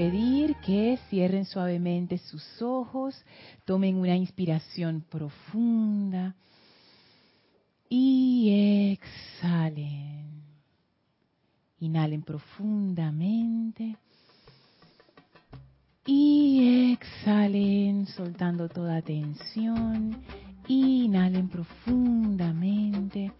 pedir que cierren suavemente sus ojos, tomen una inspiración profunda y exhalen. Inhalen profundamente y exhalen soltando toda tensión. Inhalen profundamente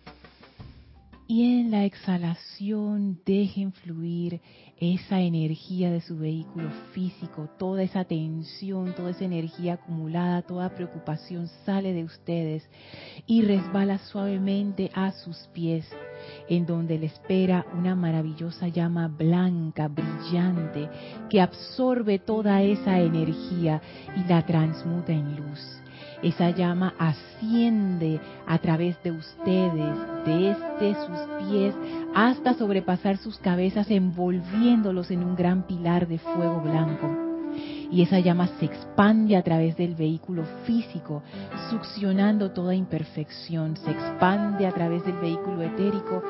y en la exhalación dejen fluir esa energía de su vehículo físico, toda esa tensión, toda esa energía acumulada, toda preocupación sale de ustedes y resbala suavemente a sus pies, en donde le espera una maravillosa llama blanca, brillante, que absorbe toda esa energía y la transmuta en luz. Esa llama asciende a través de ustedes, desde sus pies hasta sobrepasar sus cabezas, envolviéndolos en un gran pilar de fuego blanco. Y esa llama se expande a través del vehículo físico, succionando toda imperfección, se expande a través del vehículo etérico,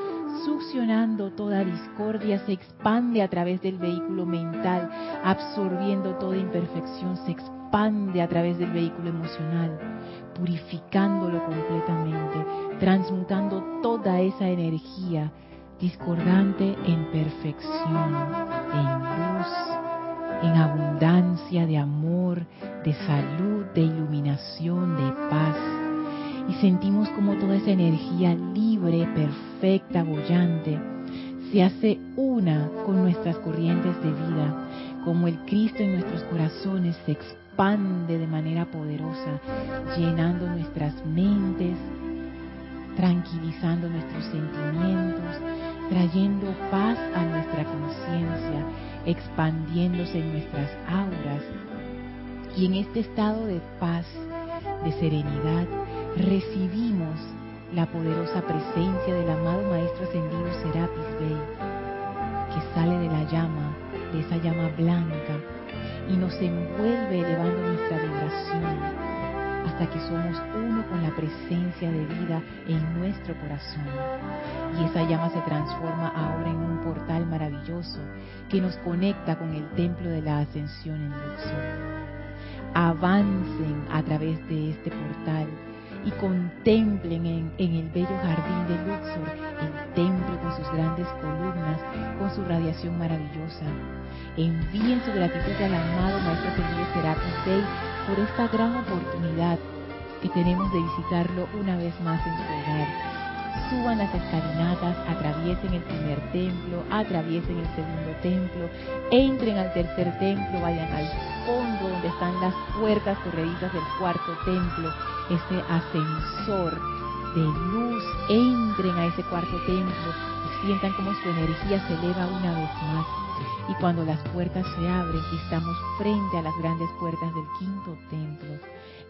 succionando toda discordia, se expande a través del vehículo mental, absorbiendo toda imperfección, se expande expande a través del vehículo emocional, purificándolo completamente, transmutando toda esa energía discordante en perfección, en luz, en abundancia de amor, de salud, de iluminación, de paz. Y sentimos como toda esa energía libre, perfecta, bollante, se hace una con nuestras corrientes de vida, como el Cristo en nuestros corazones se expande expande de manera poderosa, llenando nuestras mentes, tranquilizando nuestros sentimientos, trayendo paz a nuestra conciencia, expandiéndose en nuestras auras. Y en este estado de paz, de serenidad, recibimos la poderosa presencia del amado Maestro Ascendido Serapis Bey, que sale de la llama, de esa llama blanca, y nos envuelve elevando nuestra vibración hasta que somos uno con la presencia de vida en nuestro corazón. Y esa llama se transforma ahora en un portal maravilloso que nos conecta con el templo de la ascensión en Luxor. Avancen a través de este portal y contemplen en, el bello jardín de Luxor el templo con sus grandes columnas, con su radiación maravillosa envíen su gratitud al amado Maestro Ascendido Serapis por esta gran oportunidad que tenemos de visitarlo una vez más en su hogar. Suban las escalinatas, atraviesen el primer templo, atraviesen el segundo templo, entren al tercer templo, vayan al fondo donde están las puertas corredizas del cuarto templo, ese ascensor de luz, entren a ese cuarto templo y sientan como su energía se eleva una vez más. Y cuando las puertas se abren y estamos frente a las grandes puertas del quinto templo,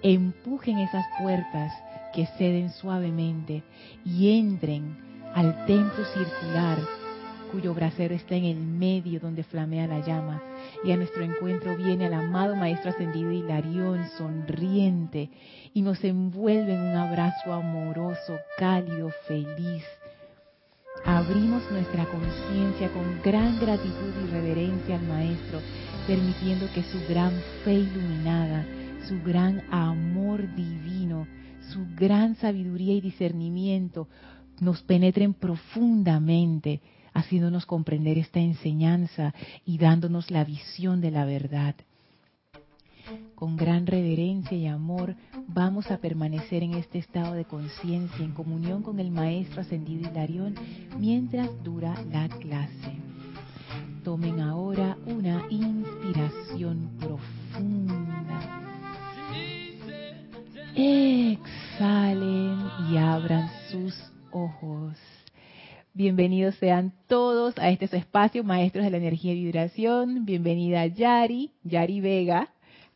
empujen esas puertas que ceden suavemente y entren al templo circular cuyo brasero está en el medio donde flamea la llama. Y a nuestro encuentro viene el amado Maestro Ascendido Hilarión, sonriente, y nos envuelve en un abrazo amoroso, cálido, feliz abrimos nuestra conciencia con gran gratitud y reverencia al Maestro, permitiendo que su gran fe iluminada, su gran amor divino, su gran sabiduría y discernimiento nos penetren profundamente, haciéndonos comprender esta enseñanza y dándonos la visión de la verdad con gran reverencia y amor, vamos a permanecer en este estado de conciencia, en comunión con el Maestro Ascendido Hilarión, mientras dura la clase. Tomen ahora una inspiración profunda. Exhalen y abran sus ojos. Bienvenidos sean todos a este espacio, Maestros de la Energía y Vibración. Bienvenida Yari, Yari Vega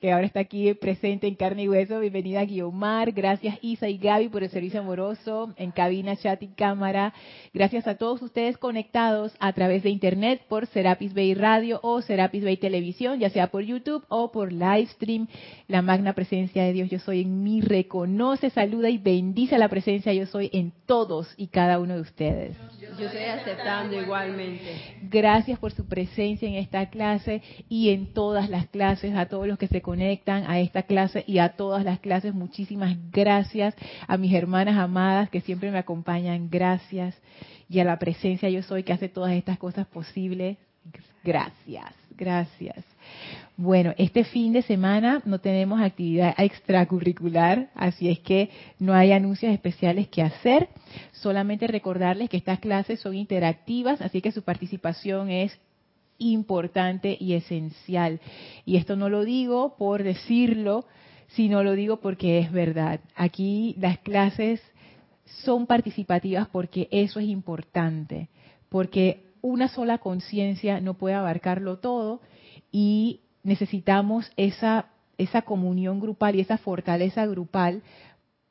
que ahora está aquí presente en carne y hueso. Bienvenida Guiomar, gracias Isa y Gaby por el servicio amoroso en cabina, chat y cámara. Gracias a todos ustedes conectados a través de internet por Serapis Bay Radio o Serapis Bay Televisión, ya sea por YouTube o por Livestream. La magna presencia de Dios Yo Soy en mí reconoce, saluda y bendice la presencia Yo Soy en todos y cada uno de ustedes. Yo estoy aceptando igualmente. Gracias por su presencia en esta clase y en todas las clases, a todos los que se conectan a esta clase y a todas las clases. Muchísimas gracias a mis hermanas amadas que siempre me acompañan. Gracias. Y a la presencia yo soy que hace todas estas cosas posibles. Gracias, gracias. Bueno, este fin de semana no tenemos actividad extracurricular, así es que no hay anuncios especiales que hacer. Solamente recordarles que estas clases son interactivas, así que su participación es importante y esencial. Y esto no lo digo por decirlo, sino lo digo porque es verdad. Aquí las clases son participativas porque eso es importante, porque una sola conciencia no puede abarcarlo todo y necesitamos esa, esa comunión grupal y esa fortaleza grupal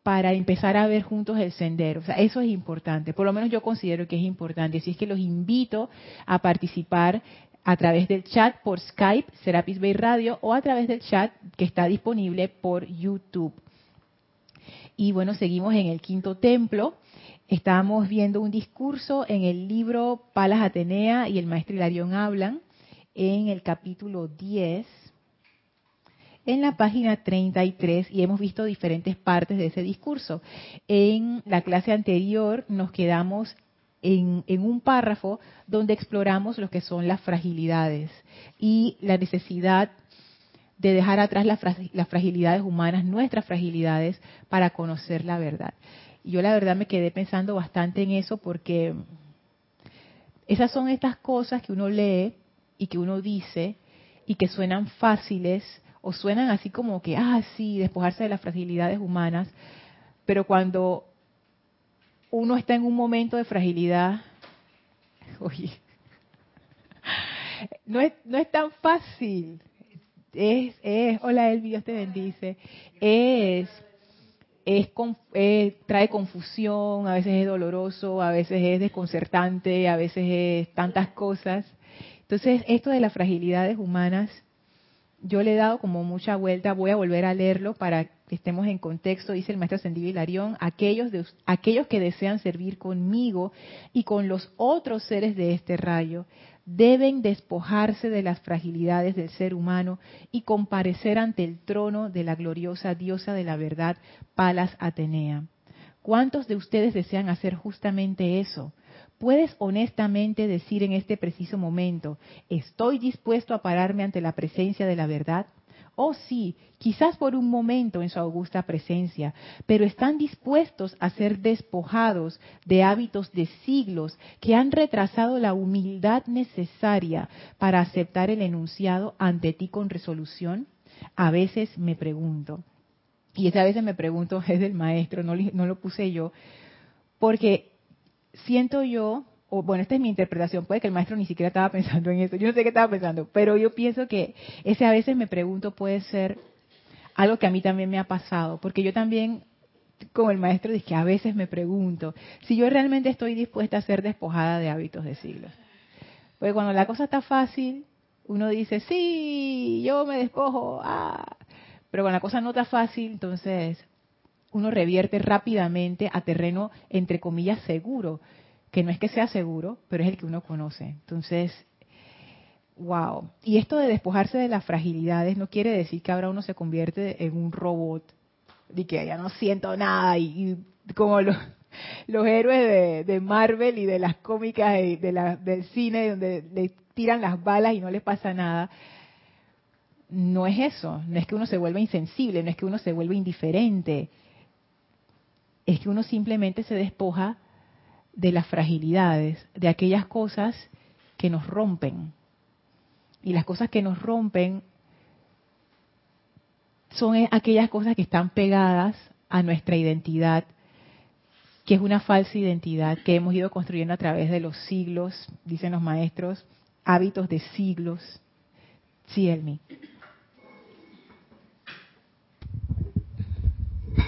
para empezar a ver juntos el sendero. O sea, eso es importante. Por lo menos yo considero que es importante. Así es que los invito a participar a través del chat por Skype, Serapis Bay Radio, o a través del chat que está disponible por YouTube. Y bueno, seguimos en el quinto templo. Estamos viendo un discurso en el libro Palas Atenea y el maestro Hilarión hablan en el capítulo 10, en la página 33, y hemos visto diferentes partes de ese discurso. En la clase anterior nos quedamos en, un párrafo donde exploramos lo que son las fragilidades y la necesidad de dejar atrás las, las fragilidades humanas, nuestras fragilidades, para conocer la verdad. Y yo la verdad me quedé pensando bastante en eso porque esas son estas cosas que uno lee y que uno dice y que suenan fáciles o suenan así como que, ah, sí, despojarse de las fragilidades humanas, pero cuando uno está en un momento de fragilidad, oye, no es, no es tan fácil. Es, es, hola Elvi, Dios te bendice. Es, es, eh, trae confusión, a veces es doloroso, a veces es desconcertante, a veces es tantas cosas. Entonces, esto de las fragilidades humanas, yo le he dado como mucha vuelta, voy a volver a leerlo para que estemos en contexto, dice el maestro Ascendido Hilarión, aquellos, de, aquellos que desean servir conmigo y con los otros seres de este rayo, deben despojarse de las fragilidades del ser humano y comparecer ante el trono de la gloriosa diosa de la verdad, Palas Atenea. ¿Cuántos de ustedes desean hacer justamente eso? ¿Puedes honestamente decir en este preciso momento, estoy dispuesto a pararme ante la presencia de la verdad? Oh sí, quizás por un momento en su augusta presencia, pero están dispuestos a ser despojados de hábitos de siglos que han retrasado la humildad necesaria para aceptar el enunciado ante ti con resolución. A veces me pregunto, y esa veces me pregunto es del maestro, no, no lo puse yo, porque siento yo, o bueno, esta es mi interpretación, puede que el maestro ni siquiera estaba pensando en eso, yo no sé qué estaba pensando, pero yo pienso que ese a veces me pregunto puede ser algo que a mí también me ha pasado, porque yo también, como el maestro, dije a veces me pregunto si yo realmente estoy dispuesta a ser despojada de hábitos de siglos. Porque cuando la cosa está fácil, uno dice, sí, yo me despojo, ah. pero cuando la cosa no está fácil, entonces uno revierte rápidamente a terreno, entre comillas, seguro, que no es que sea seguro, pero es el que uno conoce. Entonces, wow. Y esto de despojarse de las fragilidades no quiere decir que ahora uno se convierte en un robot, y que ya no siento nada, y, como los, héroes de, Marvel y de las cómicas y del cine, donde le tiran las balas y no les pasa nada no es eso, no es que uno se vuelva insensible, no es que uno se vuelva indiferente, es que uno simplemente se despoja de las fragilidades, de aquellas cosas que nos rompen. Y las cosas que nos rompen son aquellas cosas que están pegadas a nuestra identidad, que es una falsa identidad que hemos ido construyendo a través de los siglos, dicen los maestros, hábitos de siglos. Sí, Elmi.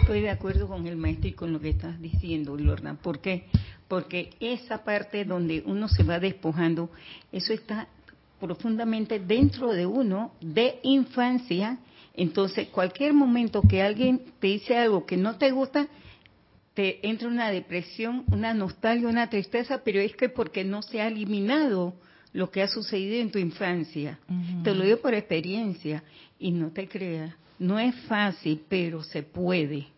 Estoy de acuerdo con el maestro y con lo que estás diciendo, Lorna. ¿Por qué? Porque esa parte donde uno se va despojando, eso está profundamente dentro de uno, de infancia. Entonces, cualquier momento que alguien te dice algo que no te gusta, te entra una depresión, una nostalgia, una tristeza, pero es que porque no se ha eliminado lo que ha sucedido en tu infancia. Te lo digo por experiencia y no te creas, no es fácil, pero se puede.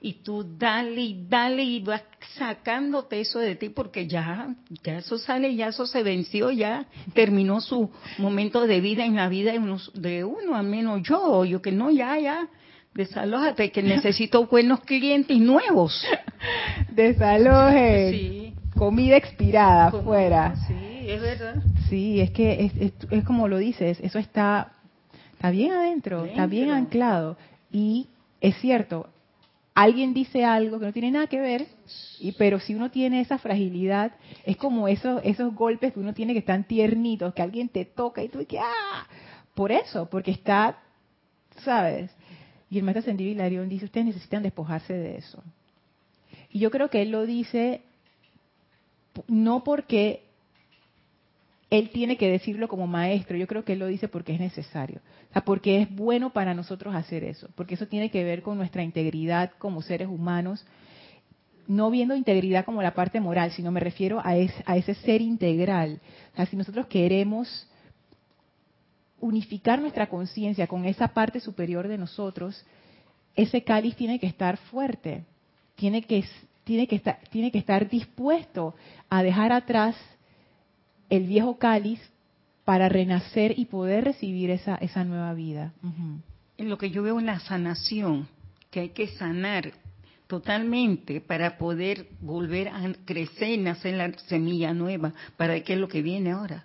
Y tú dale y dale y vas sacándote eso de ti porque ya, ya eso sale, ya eso se venció, ya terminó su momento de vida en la vida de uno, de uno al menos yo, yo que no, ya, ya, Desalójate, que necesito buenos clientes nuevos. Desaloje. Sí. Comida expirada fuera. Sí, es verdad. Sí, es que es, como lo dices, eso está, está bien adentro, está bien anclado. Y es cierto, alguien dice algo que no tiene nada que ver, y pero si uno tiene esa fragilidad, es como esos, esos golpes que uno tiene que están tiernitos, que alguien te toca y tú que ¡ah! Por eso, porque está, ¿sabes? Y el maestro Ascendido dice, ustedes necesitan despojarse de eso. Y yo creo que él lo dice no porque él tiene que decirlo como maestro, yo creo que él lo dice porque es necesario, o sea, porque es bueno para nosotros hacer eso, porque eso tiene que ver con nuestra integridad como seres humanos, no viendo integridad como la parte moral, sino me refiero a, a ese ser integral. O sea, si nosotros queremos unificar nuestra conciencia con esa parte superior de nosotros, ese cáliz tiene que estar fuerte, tiene que, tiene que, tiene que estar dispuesto a dejar atrás el viejo cáliz para renacer y poder recibir esa, esa nueva vida. En lo que yo veo en la sanación, que hay que sanar totalmente para poder volver a crecer y nacer la semilla nueva, para qué es lo que viene ahora.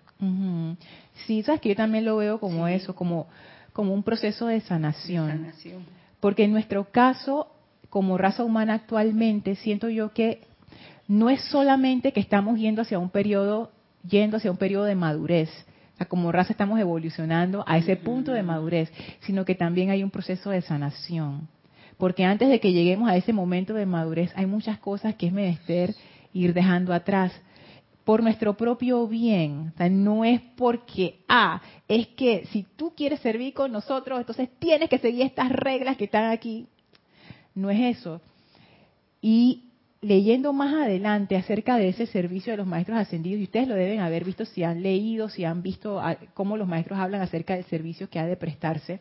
Sí, sabes que yo también lo veo como eso, como, como un proceso de sanación. Porque en nuestro caso, como raza humana actualmente, siento yo que no es solamente que estamos yendo hacia un periodo, yendo hacia un periodo de madurez. como raza estamos evolucionando a ese punto de madurez, sino que también hay un proceso de sanación. Porque antes de que lleguemos a ese momento de madurez, hay muchas cosas que es menester ir dejando atrás por nuestro propio bien. O sea, no es porque, ah, es que si tú quieres servir con nosotros, entonces tienes que seguir estas reglas que están aquí. No es eso. Y leyendo más adelante acerca de ese servicio de los maestros ascendidos, y ustedes lo deben haber visto si han leído, si han visto ah, cómo los maestros hablan acerca del servicio que ha de prestarse,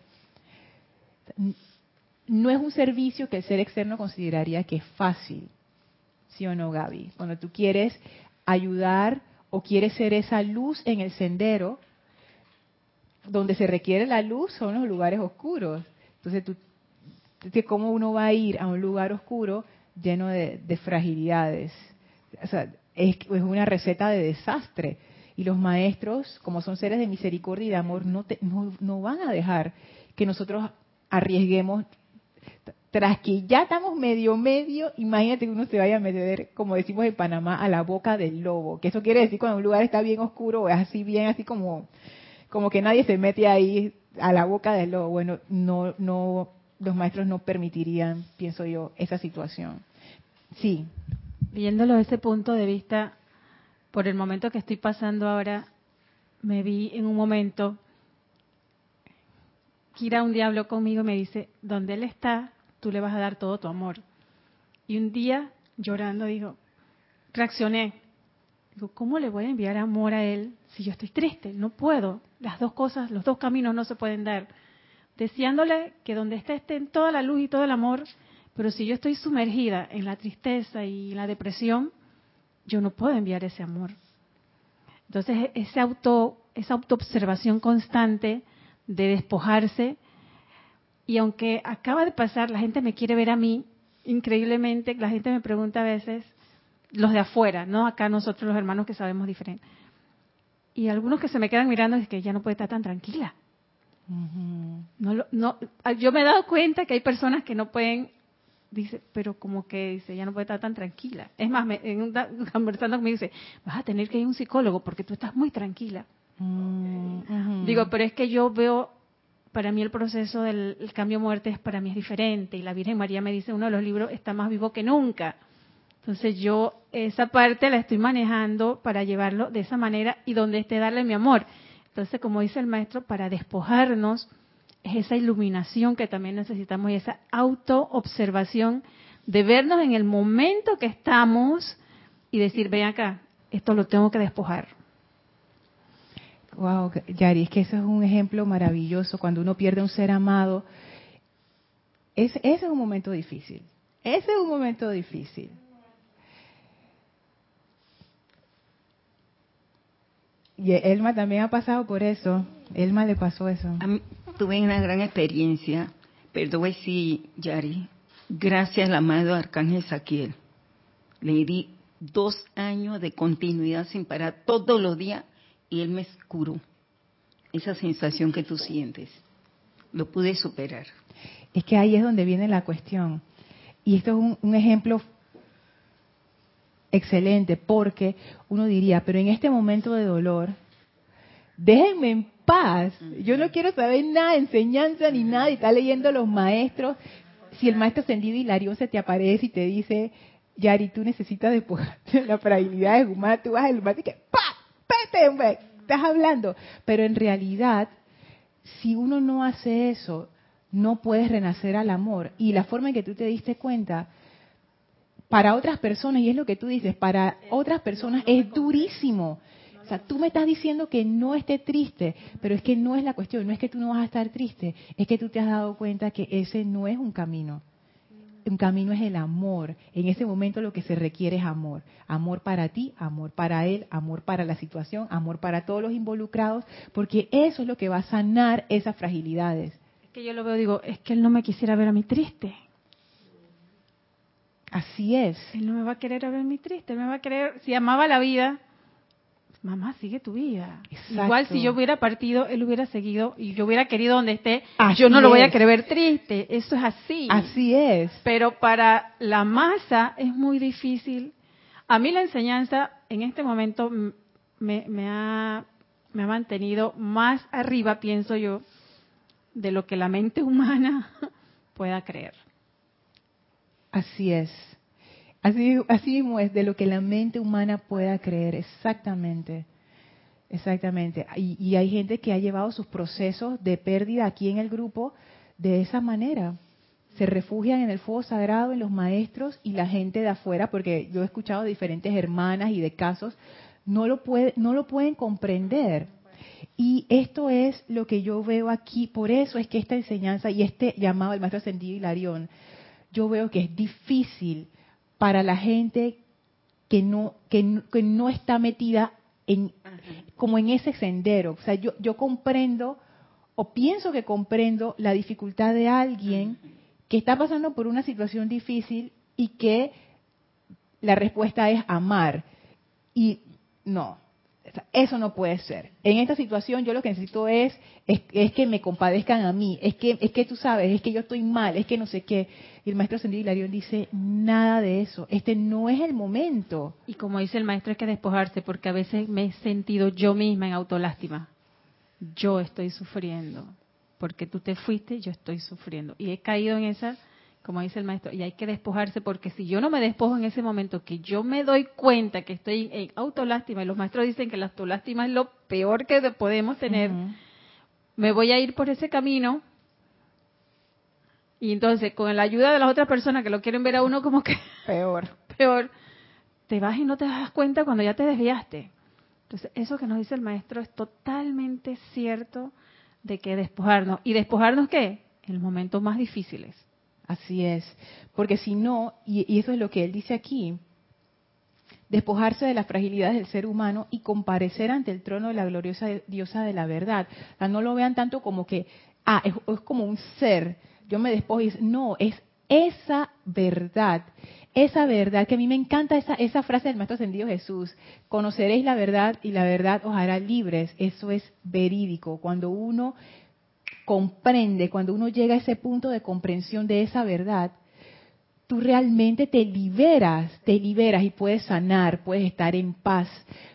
no es un servicio que el ser externo consideraría que es fácil. ¿Sí o no, Gaby? Cuando tú quieres ayudar o quiere ser esa luz en el sendero, donde se requiere la luz son los lugares oscuros. Entonces, tú, ¿cómo uno va a ir a un lugar oscuro lleno de, fragilidades? O sea, es, una receta de desastre. Y los maestros, como son seres de misericordia y de amor, no, no, no van a dejar que nosotros arriesguemos tras que ya estamos medio medio, imagínate que uno se vaya a meter, como decimos en Panamá, a la boca del lobo. Que eso quiere decir cuando un lugar está bien oscuro o es así bien, así como, como que nadie se mete ahí a la boca del lobo. Bueno, no, no, los maestros no permitirían, pienso yo, esa situación. Sí. Viéndolo desde ese punto de vista, por el momento que estoy pasando ahora, me vi en un momento, Kira un diablo conmigo y me dice, ¿dónde él está, tú le vas a dar todo tu amor. Y un día, llorando, digo, reaccioné. Digo, ¿cómo le voy a enviar amor a él si yo estoy triste? No puedo. Las dos cosas, los dos caminos no se pueden dar. Deseándole que donde esté en toda la luz y todo el amor, pero si yo estoy sumergida en la tristeza y la depresión, yo no puedo enviar ese amor. Entonces, ese auto, esa autoobservación constante de despojarse y aunque acaba de pasar, la gente me quiere ver a mí, increíblemente, la gente me pregunta a veces, los de afuera, no acá nosotros los hermanos que sabemos diferente. Y algunos que se me quedan mirando es que ya no puede estar tan tranquila. No, no, yo me he dado cuenta que hay personas que no pueden, dice, pero como que dice, ya no puede estar tan tranquila. Es más, me, en un, conversando conmigo dice, vas a tener que ir a un psicólogo porque tú estás muy tranquila. Mm, Digo, pero es que yo veo para mí el proceso del cambio muerte es para mí es diferente y la Virgen María me dice uno de los libros está más vivo que nunca. Entonces yo esa parte la estoy manejando para llevarlo de esa manera y donde esté darle mi amor. Entonces, como dice el maestro, para despojarnos es esa iluminación que también necesitamos y esa autoobservación de vernos en el momento que estamos y decir, ven acá, esto lo tengo que despojar. Wow, Yari, es que eso es un ejemplo maravilloso. Cuando uno pierde un ser amado, ese es un momento difícil. Ese es un momento difícil. Y Elma también ha pasado por eso. Elma le pasó eso. tuve una gran experiencia, a decir, Yari, gracias al amado Arcángel Saquiel. Le di dos años de continuidad sin parar todos los días y él me curó. Esa sensación que tú sientes. Lo pude superar. Es que ahí es donde viene la cuestión. Y esto es un ejemplo excelente porque uno diría, pero en este momento de dolor, déjenme en paz. Yo no quiero saber nada de enseñanza ni nada y está leyendo los maestros. Si el maestro ascendido Hilarión se te aparece y te dice, Yari, tú necesitas de la fragilidad de humana, tú vas al humano y que ¡pa! ¡Pete, Estás hablando. Pero en realidad, si uno no hace eso, no puedes renacer al amor. Y la forma en que tú te diste cuenta para otras personas, y es lo que tú dices, para otras personas es durísimo. O sea, tú me estás diciendo que no esté triste, pero es que no es la cuestión, no es que tú no vas a estar triste, es que tú te has dado cuenta que ese no es un camino. Un camino es el amor. En ese momento lo que se requiere es amor. Amor para ti, amor para él, amor para la situación, amor para todos los involucrados, porque eso es lo que va a sanar esas fragilidades. Es que yo lo veo, digo, es que él no me quisiera ver a mí triste. Así es. Él no me va a querer a verme triste, él me va a querer, si amaba la vida, mamá, sigue tu vida. Igual si yo hubiera partido, él hubiera seguido y yo hubiera querido donde esté, yo no lo voy a querer ver triste. Eso es así. Así es. Pero para la masa es muy difícil. A mí la enseñanza en este momento me, me, ha, me ha mantenido más arriba, pienso yo, de lo que la mente humana pueda creer. Así es. Así, así mismo es de lo que la mente humana pueda creer, exactamente. Exactamente. Y, hay gente que ha llevado sus procesos de pérdida aquí en el grupo de esa manera. Se refugian en el fuego sagrado, en los maestros y la gente de afuera, porque yo he escuchado diferentes hermanas y de casos, no lo, puede, no lo pueden comprender. Y esto es lo que yo veo aquí, por eso es que esta enseñanza y este llamado al maestro ascendido Hilarión, yo veo que es difícil para la gente que no, que, no está metida en, como en ese sendero. O sea, yo, yo comprendo o pienso que comprendo la dificultad de alguien que está pasando por una situación difícil y que la respuesta es amar. Y no, eso no puede ser. En esta situación yo lo que necesito es, es, que me compadezcan a mí, es que, es que tú sabes, es que yo estoy mal, es que no sé qué. Y el maestro Hilarión dice, nada de eso, este no es el momento. Y como dice el maestro, es que despojarse, porque a veces me he sentido yo misma en autolástima. Yo estoy sufriendo, porque tú te fuiste, yo estoy sufriendo. Y he caído en esa como dice el maestro, y hay que despojarse porque si yo no me despojo en ese momento que yo me doy cuenta que estoy en autolástima, y los maestros dicen que la autolástima es lo peor que podemos tener, me voy a ir por ese camino y entonces con la ayuda de las otras personas que lo quieren ver a uno como que peor, peor, te vas y no te das cuenta cuando ya te desviaste. Entonces, eso que nos dice el maestro es totalmente cierto de que despojarnos. ¿Y despojarnos qué? En los momentos más difíciles Así es, porque si no, y, eso es lo que él dice aquí, despojarse de las fragilidades del ser humano y comparecer ante el trono de la gloriosa diosa de la verdad. no lo vean tanto como que, ah, es, como un ser, yo me despojo y no, es esa verdad, esa verdad, que a mí me encanta esa, esa frase del Maestro Ascendido Jesús, conoceréis la verdad y la verdad os hará libres, eso es verídico, cuando uno comprende, cuando uno llega a ese punto de comprensión de esa verdad, tú realmente te liberas, te liberas y puedes sanar, puedes estar en paz.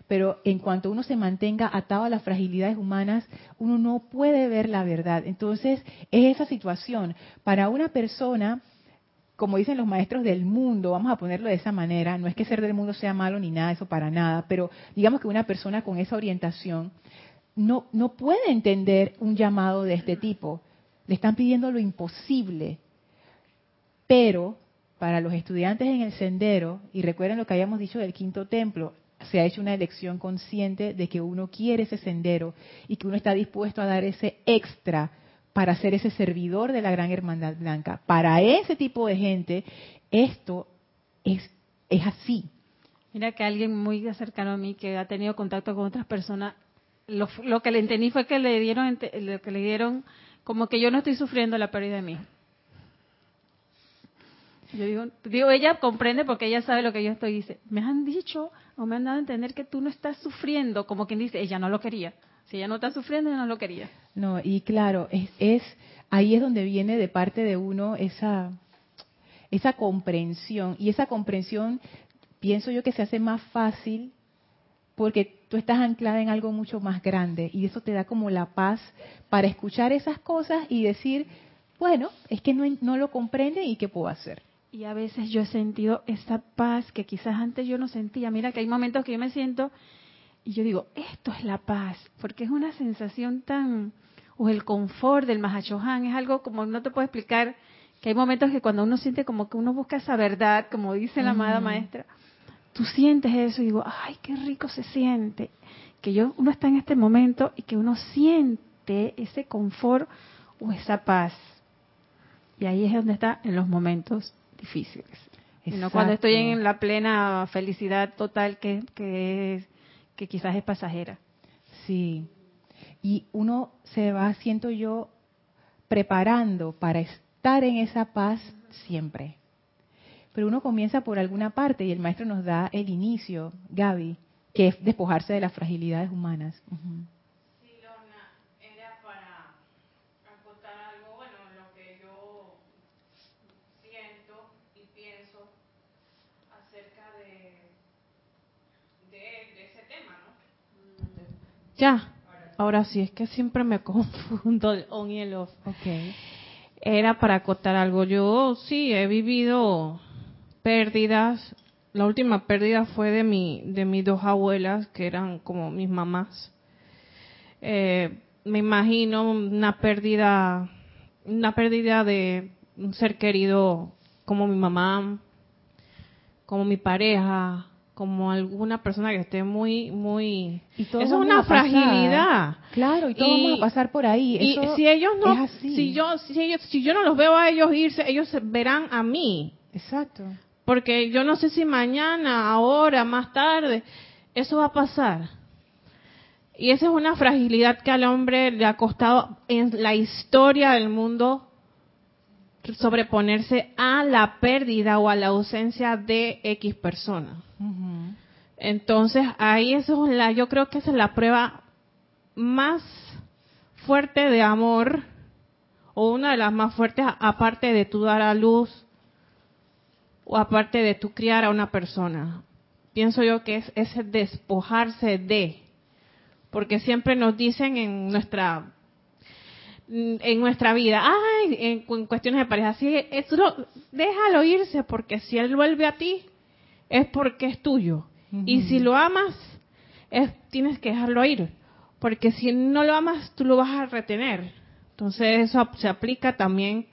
Pero en cuanto uno se mantenga atado a las fragilidades humanas, uno no puede ver la verdad. Entonces, es esa situación. Para una persona, como dicen los maestros del mundo, vamos a ponerlo de esa manera, no es que ser del mundo sea malo ni nada, eso para nada, pero digamos que una persona con esa orientación, no, no puede entender un llamado de este tipo. Le están pidiendo lo imposible. Pero para los estudiantes en el sendero, y recuerden lo que habíamos dicho del quinto templo, se ha hecho una elección consciente de que uno quiere ese sendero y que uno está dispuesto a dar ese extra para ser ese servidor de la gran hermandad blanca. Para ese tipo de gente, esto es, es así. Mira que alguien muy cercano a mí que ha tenido contacto con otras personas, lo, lo que le entendí fue que le dieron, lo que le dieron, como que yo no estoy sufriendo la pérdida de mí. Yo digo, digo, ella comprende porque ella sabe lo que yo estoy dice. Me han dicho o me han dado a entender que tú no estás sufriendo, como quien dice, ella no lo quería. Si ella no está sufriendo, ella no lo quería. No, y claro, es, es ahí es donde viene de parte de uno esa esa comprensión y esa comprensión pienso yo que se hace más fácil porque tú estás anclada en algo mucho más grande y eso te da como la paz para escuchar esas cosas y decir, bueno, es que no, no lo comprende y qué puedo hacer. Y a veces yo he sentido esa paz que quizás antes yo no sentía. Mira que hay momentos que yo me siento y yo digo, esto es la paz, porque es una sensación tan, o el confort del Mahachohan, es algo como no te puedo explicar, que hay momentos que cuando uno siente como que uno busca esa verdad, como dice la amada maestra, tú sientes eso y digo, ay, qué rico se siente, que yo uno está en este momento y que uno siente ese confort o esa paz. Y ahí es donde está en los momentos difíciles. No cuando estoy en la plena felicidad total que, que, que quizás es pasajera. Sí. Y uno se va, siento yo, preparando para estar en esa paz siempre. Pero uno comienza por alguna parte y el maestro nos da el inicio, Gaby, que es despojarse de las fragilidades humanas. Ya, ahora sí, es que siempre me confundo el on y el off. Okay. Era para acotar algo. Yo sí he vivido pérdidas. La última pérdida fue de mi, de mis dos abuelas, que eran como mis mamás. Eh, me imagino una pérdida, una pérdida de un ser querido como mi mamá, como mi pareja, como alguna persona que esté muy, muy... eso es una fragilidad. Claro, y todos vamos a pasar por ahí. Y si ellos no, si yo, si ellos, si yo no los veo a ellos irse, ellos verán a mí. Exacto. Porque yo no sé si mañana, ahora, más tarde, eso va a pasar. Y esa es una fragilidad que al hombre le ha costado en la historia del mundo sobreponerse a la pérdida o a la ausencia de X persona. Entonces, ahí eso es la, yo creo que esa es la prueba más fuerte de amor, o una de las más fuertes, aparte de tu dar a luz, o aparte de tu criar a una persona. Pienso yo que es ese despojarse de, porque siempre nos dicen en nuestra en nuestra vida, ay, en, cuestiones de pareja, sí, eso, déjalo irse porque si él vuelve a ti es porque es tuyo. Y si lo amas, es, tienes que dejarlo ir, porque si no lo amas, tú lo vas a retener. Entonces eso se aplica también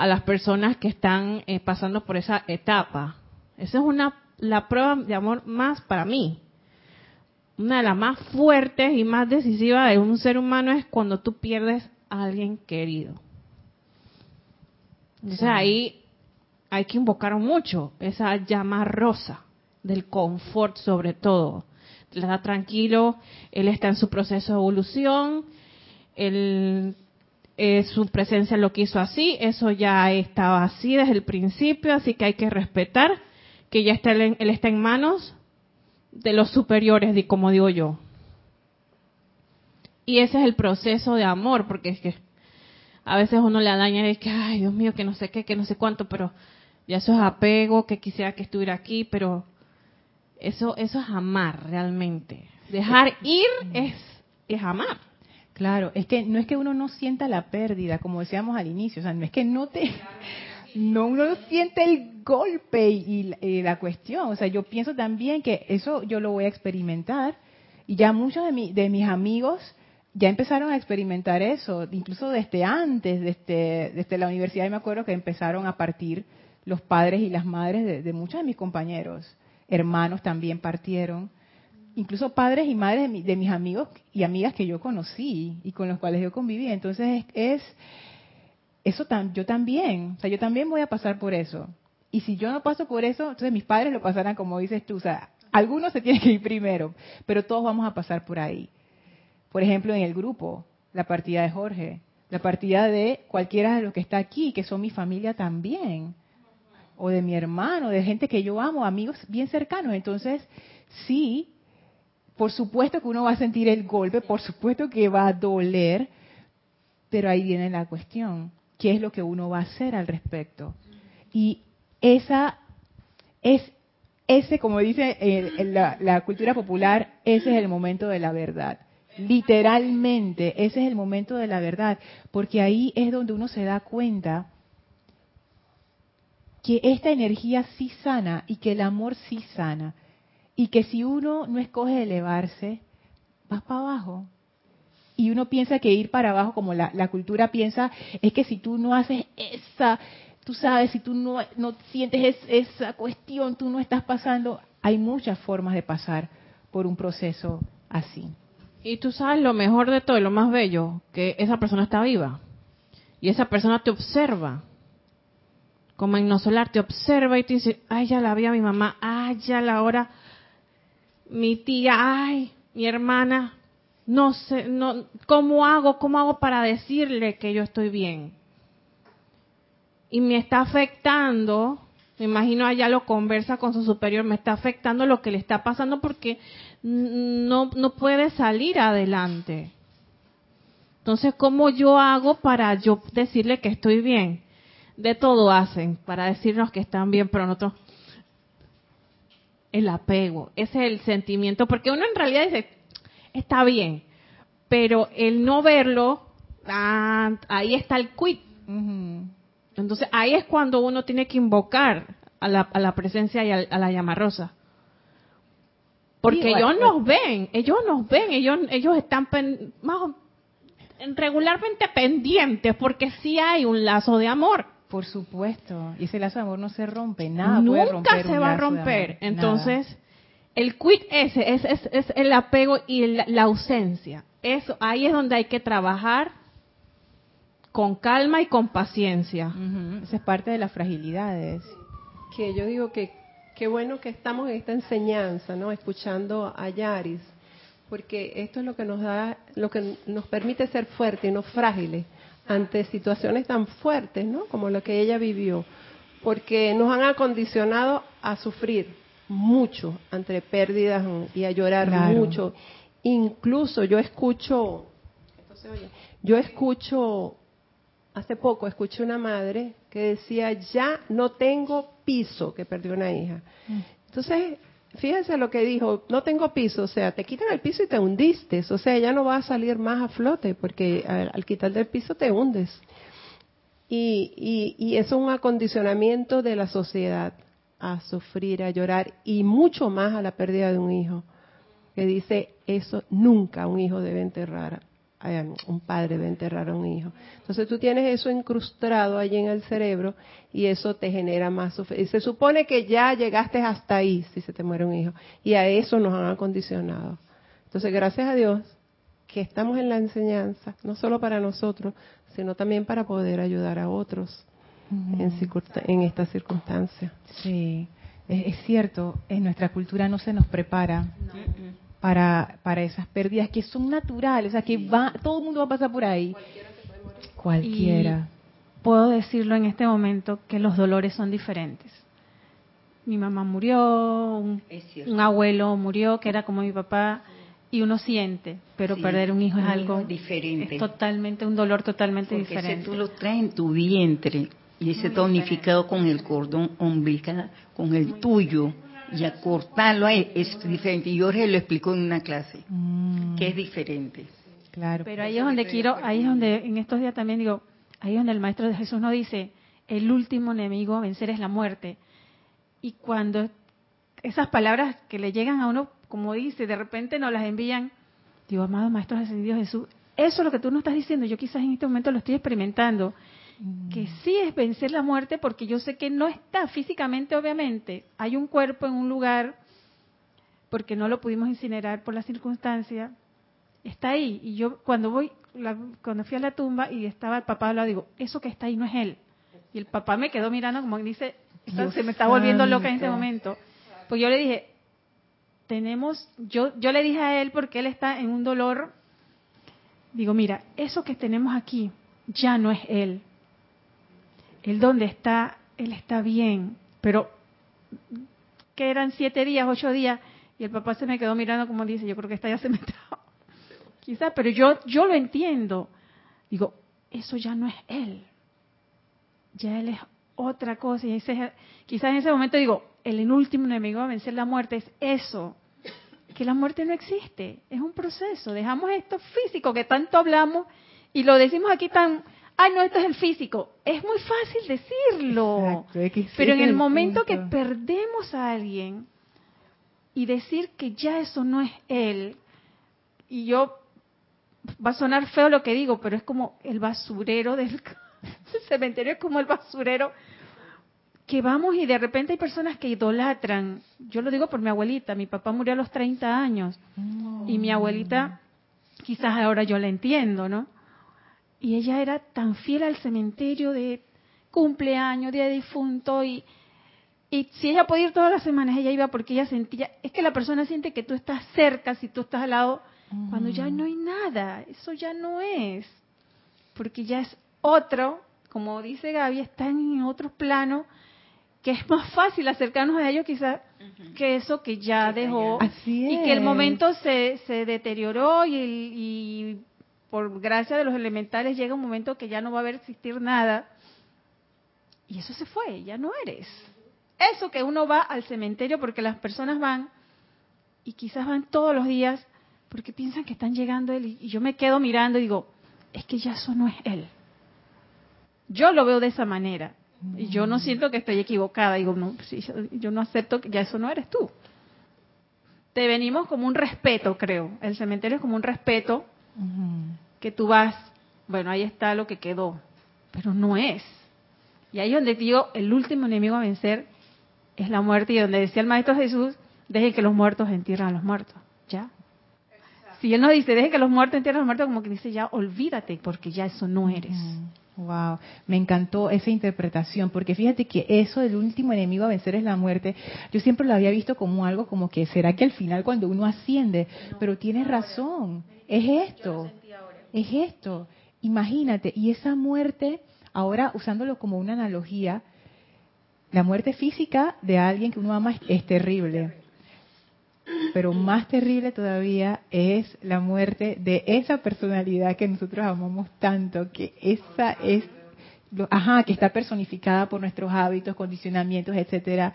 a las personas que están eh, pasando por esa etapa. Esa es una la prueba de amor más para mí. Una de las más fuertes y más decisivas de un ser humano es cuando tú pierdes a alguien querido. Entonces ahí hay que invocar mucho esa llama rosa del confort sobre todo. Le da tranquilo, él está en su proceso de evolución, él, eh, su presencia lo quiso así, eso ya estaba así desde el principio, así que hay que respetar que ya está él está en manos de los superiores, como digo yo. Y ese es el proceso de amor, porque es que a veces uno le daña y es que, ay, Dios mío, que no sé qué, que no sé cuánto, pero ya eso es apego, que quisiera que estuviera aquí, pero eso, eso es amar realmente. Dejar ir es, es amar. Claro, es que no es que uno no sienta la pérdida, como decíamos al inicio, o sea, no es que no te, no uno siente el golpe y, la cuestión, o sea, yo pienso también que eso yo lo voy a experimentar y ya muchos de, de mis amigos ya empezaron a experimentar eso, incluso desde antes, desde, desde la universidad, y me acuerdo que empezaron a partir los padres y las madres de muchos de mis compañeros. Hermanos también partieron incluso padres y madres de, mis amigos y amigas que yo conocí y con los cuales yo conviví. Entonces es, eso yo también, o sea, yo también voy a pasar por eso. Y si yo no paso por eso, entonces mis padres lo pasarán como dices tú, o sea, algunos se tienen que ir primero, pero todos vamos a pasar por ahí. Por ejemplo, en el grupo, la partida de Jorge, la partida de cualquiera de los que está aquí, que son mi familia también, o de mi hermano, de gente que yo amo, amigos bien cercanos. Entonces, sí, por supuesto que uno va a sentir el golpe, por supuesto que va a doler, pero ahí viene la cuestión, ¿qué es lo que uno va a hacer al respecto? Y esa es ese, como dice la, la cultura popular, ese es el momento de la verdad. Literalmente, ese es el momento de la verdad, porque ahí es donde uno se da cuenta que esta energía sí sana y que el amor sí sana y que si uno no escoge elevarse, vas para abajo. Y uno piensa que ir para abajo, como la, cultura piensa, es que si tú no haces esa, tú sabes, si tú no, sientes esa cuestión, tú no estás pasando. Hay muchas formas de pasar por un proceso así. Y tú sabes lo mejor de todo y lo más bello, que esa persona está viva. Y esa persona te observa. Como en no solar, te observa y te dice, ay, ya la vi a mi mamá, ay, ya la hora mi tía, ay, mi hermana, no sé, no, ¿cómo hago? ¿Cómo hago para decirle que yo estoy bien? Y me está afectando, me imagino allá lo conversa con su superior, me está afectando lo que le está pasando porque no, no puede salir adelante. Entonces, ¿cómo yo hago para yo decirle que estoy bien? De todo hacen para decirnos que están bien, pero nosotros el apego, ese es el sentimiento, porque uno en realidad dice, está bien, pero el no verlo, ah, ahí está el quit. Entonces ahí es cuando uno tiene que invocar a la, presencia y a, la llama rosa. Porque ellos nos ven, ellos nos ven, ellos, ellos están más regularmente pendientes porque sí hay un lazo de amor. Por supuesto. Y ese lazo de amor no se rompe, nada Nunca puede romper se va a romper. Entonces, el quit ese es, es, el apego y la ausencia. Eso, ahí es donde hay que trabajar con calma y con paciencia. Esa es parte de las fragilidades. Que yo digo que qué bueno que estamos en esta enseñanza, ¿no? Escuchando a Yaris, porque esto es lo que nos da, lo que nos permite ser fuertes y no frágiles ante situaciones tan fuertes, ¿no? Como lo que ella vivió, porque nos han acondicionado a sufrir mucho ante pérdidas y a llorar mucho. Incluso yo escucho, yo escucho, hace poco escuché una madre que decía, ya no tengo piso, que perdió una hija. Mm. Entonces, fíjense lo que dijo, no tengo piso, o sea, te quitan el piso y te hundiste, o sea, ya no va a salir más a flote porque al, quitar del piso te hundes. Y, y, eso es un acondicionamiento de la sociedad a sufrir, a llorar y mucho más a la pérdida de un hijo, que dice eso nunca un hijo debe enterrar un padre de enterrar a un hijo. Entonces tú tienes eso incrustado allí en el cerebro y eso te genera más Y se supone que ya llegaste hasta ahí si se te muere un hijo. Y a eso nos han acondicionado. Entonces, gracias a Dios que estamos en la enseñanza, no solo para nosotros, sino también para poder ayudar a otros en, en esta circunstancia. Sí, es, cierto, en nuestra cultura no se nos prepara para, para esas pérdidas que son naturales, o sea, que va, todo el mundo va a pasar por ahí. Cualquiera. puedo decirlo en este momento que los dolores son diferentes. Mi mamá murió, un, abuelo murió, que era como mi papá, y uno siente, pero perder un hijo es algo diferente. Es totalmente un dolor totalmente Porque diferente. Ese tú lo traes en tu vientre y ese está unificado con el cordón umbilical, con el tuyo y cortarlo es diferente. Y Jorge lo explicó en una clase, mm. que es diferente. Claro. Pero ahí es donde quiero, ahí es donde en estos días también digo, ahí es donde el Maestro de Jesús nos dice, el último enemigo a vencer es la muerte. Y cuando esas palabras que le llegan a uno, como dice, de repente nos las envían, digo, amado Maestro Ascendido Jesús, eso es lo que tú nos estás diciendo, yo quizás en este momento lo estoy experimentando. Que sí es vencer la muerte porque yo sé que no está físicamente, obviamente. Hay un cuerpo en un lugar porque no lo pudimos incinerar por la circunstancia. Está ahí. Y yo cuando voy, cuando fui a la tumba y estaba el papá lado, digo, eso que está ahí no es él. Y el papá me quedó mirando como dice, se me está volviendo loca en este momento. Pues yo le dije, tenemos, yo, yo le dije a él porque él está en un dolor, digo, mira, eso que tenemos aquí ya no es él él donde está, él está bien, pero que eran siete días, ocho días, y el papá se me quedó mirando como dice, yo creo que está ya se me Quizás, pero yo, yo lo entiendo. Digo, eso ya no es él. Ya él es otra cosa. Y ese, quizás en ese momento digo, el último enemigo a vencer la muerte es eso. Que la muerte no existe. Es un proceso. Dejamos esto físico que tanto hablamos y lo decimos aquí tan ay, no, esto es el físico. Es muy fácil decirlo. pero en el momento que perdemos a alguien y decir que ya eso no es él, y yo, va a sonar feo lo que digo, pero es como el basurero del cementerio, es como el basurero que vamos y de repente hay personas que idolatran. Yo lo digo por mi abuelita, mi papá murió a los 30 años y mi abuelita, quizás ahora yo la entiendo, ¿no? Y ella era tan fiel al cementerio de cumpleaños, día de difunto, y, y si ella podía ir todas las semanas, ella iba porque ella sentía, es que la persona siente que tú estás cerca, si tú estás al lado, cuando ya no hay nada, eso ya no es, porque ya es otro, como dice Gaby, están en otro plano, que es más fácil acercarnos a ellos quizás que eso que ya dejó y que el momento se, se deterioró y, y por gracia de los elementales llega un momento que ya no va a haber existir nada. Y eso se fue, ya no eres. Eso que uno va al cementerio porque las personas van y quizás van todos los días porque piensan que están llegando él y yo me quedo mirando y digo, es que ya eso no es él. Yo lo veo de esa manera y yo no siento que estoy equivocada. Digo, no, yo no acepto que ya eso no eres tú. Te venimos como un respeto, creo. El cementerio es como un respeto que tú vas, bueno, ahí está lo que quedó, pero no es. Y ahí es donde digo, el último enemigo a vencer es la muerte y donde decía el Maestro Jesús, deje que los muertos entierren a los muertos, ¿ya? Si Él nos dice, deje que los muertos entierren a los muertos, como que dice, ya olvídate, porque ya eso no eres. Wow, me encantó esa interpretación, porque fíjate que eso del último enemigo a vencer es la muerte. Yo siempre lo había visto como algo como que será que al final cuando uno asciende, pero tienes razón, es esto, es esto. Imagínate, y esa muerte, ahora usándolo como una analogía, la muerte física de alguien que uno ama es terrible, pero más terrible todavía es la muerte de esa personalidad que nosotros amamos tanto, que esa es, ajá, que está personificada por nuestros hábitos, condicionamientos, etcétera.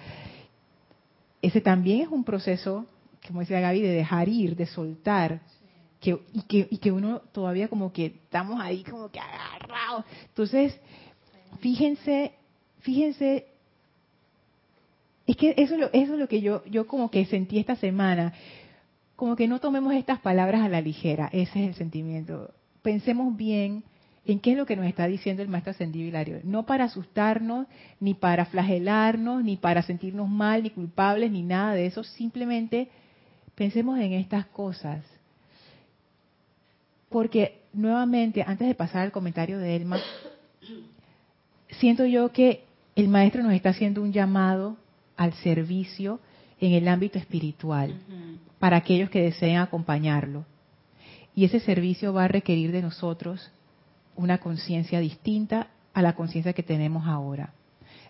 Ese también es un proceso, como decía Gaby, de dejar ir, de soltar y, que, y que uno todavía como que estamos ahí como que agarrados. Entonces, fíjense, fíjense, es que eso, eso es lo que yo, yo como que sentí esta semana, como que no tomemos estas palabras a la ligera, ese es el sentimiento. Pensemos bien en qué es lo que nos está diciendo el maestro ascendido. No para asustarnos, ni para flagelarnos, ni para sentirnos mal, ni culpables, ni nada de eso. Simplemente pensemos en estas cosas porque nuevamente, antes de pasar al comentario de Elma, siento yo que el maestro nos está haciendo un llamado al servicio en el ámbito espiritual para aquellos que deseen acompañarlo. Y ese servicio va a requerir de nosotros una conciencia distinta a la conciencia que tenemos ahora.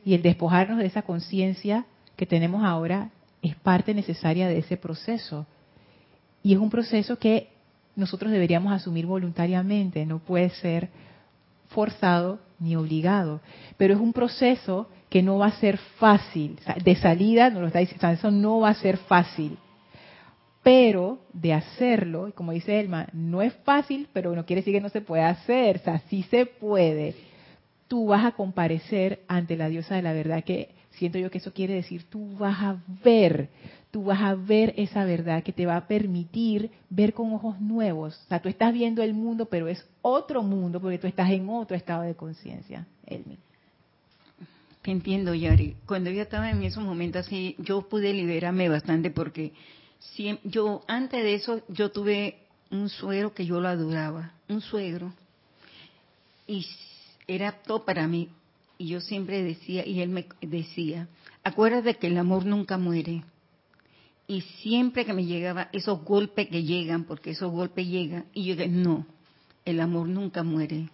Y el despojarnos de esa conciencia que tenemos ahora es parte necesaria de ese proceso. Y es un proceso que nosotros deberíamos asumir voluntariamente, no puede ser forzado ni obligado, pero es un proceso que no va a ser fácil, de salida nos lo está diciendo, eso no va a ser fácil, pero de hacerlo, como dice Elma, no es fácil, pero no quiere decir que no se puede hacer, o sea, sí se puede. Tú vas a comparecer ante la diosa de la verdad que siento yo que eso quiere decir tú vas a ver, tú vas a ver esa verdad que te va a permitir ver con ojos nuevos. O sea, tú estás viendo el mundo, pero es otro mundo porque tú estás en otro estado de conciencia, Elmi. Te entiendo, Yari. Cuando yo estaba en esos momentos así, yo pude liberarme bastante porque yo antes de eso yo tuve un suegro que yo lo adoraba, un suegro, y era todo para mí. Y yo siempre decía, y él me decía, acuérdate que el amor nunca muere. Y siempre que me llegaba esos golpes que llegan, porque esos golpes llegan, y yo dije, no, el amor nunca muere.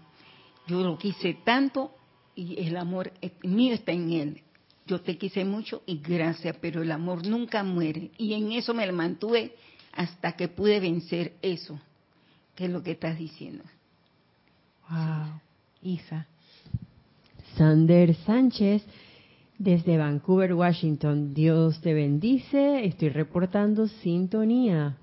Yo lo quise tanto y el amor mío está en él. Yo te quise mucho y gracias, pero el amor nunca muere. Y en eso me mantuve hasta que pude vencer eso, que es lo que estás diciendo. Wow. Isa. Sander Sánchez, desde Vancouver, Washington. Dios te bendice. Estoy reportando sintonía.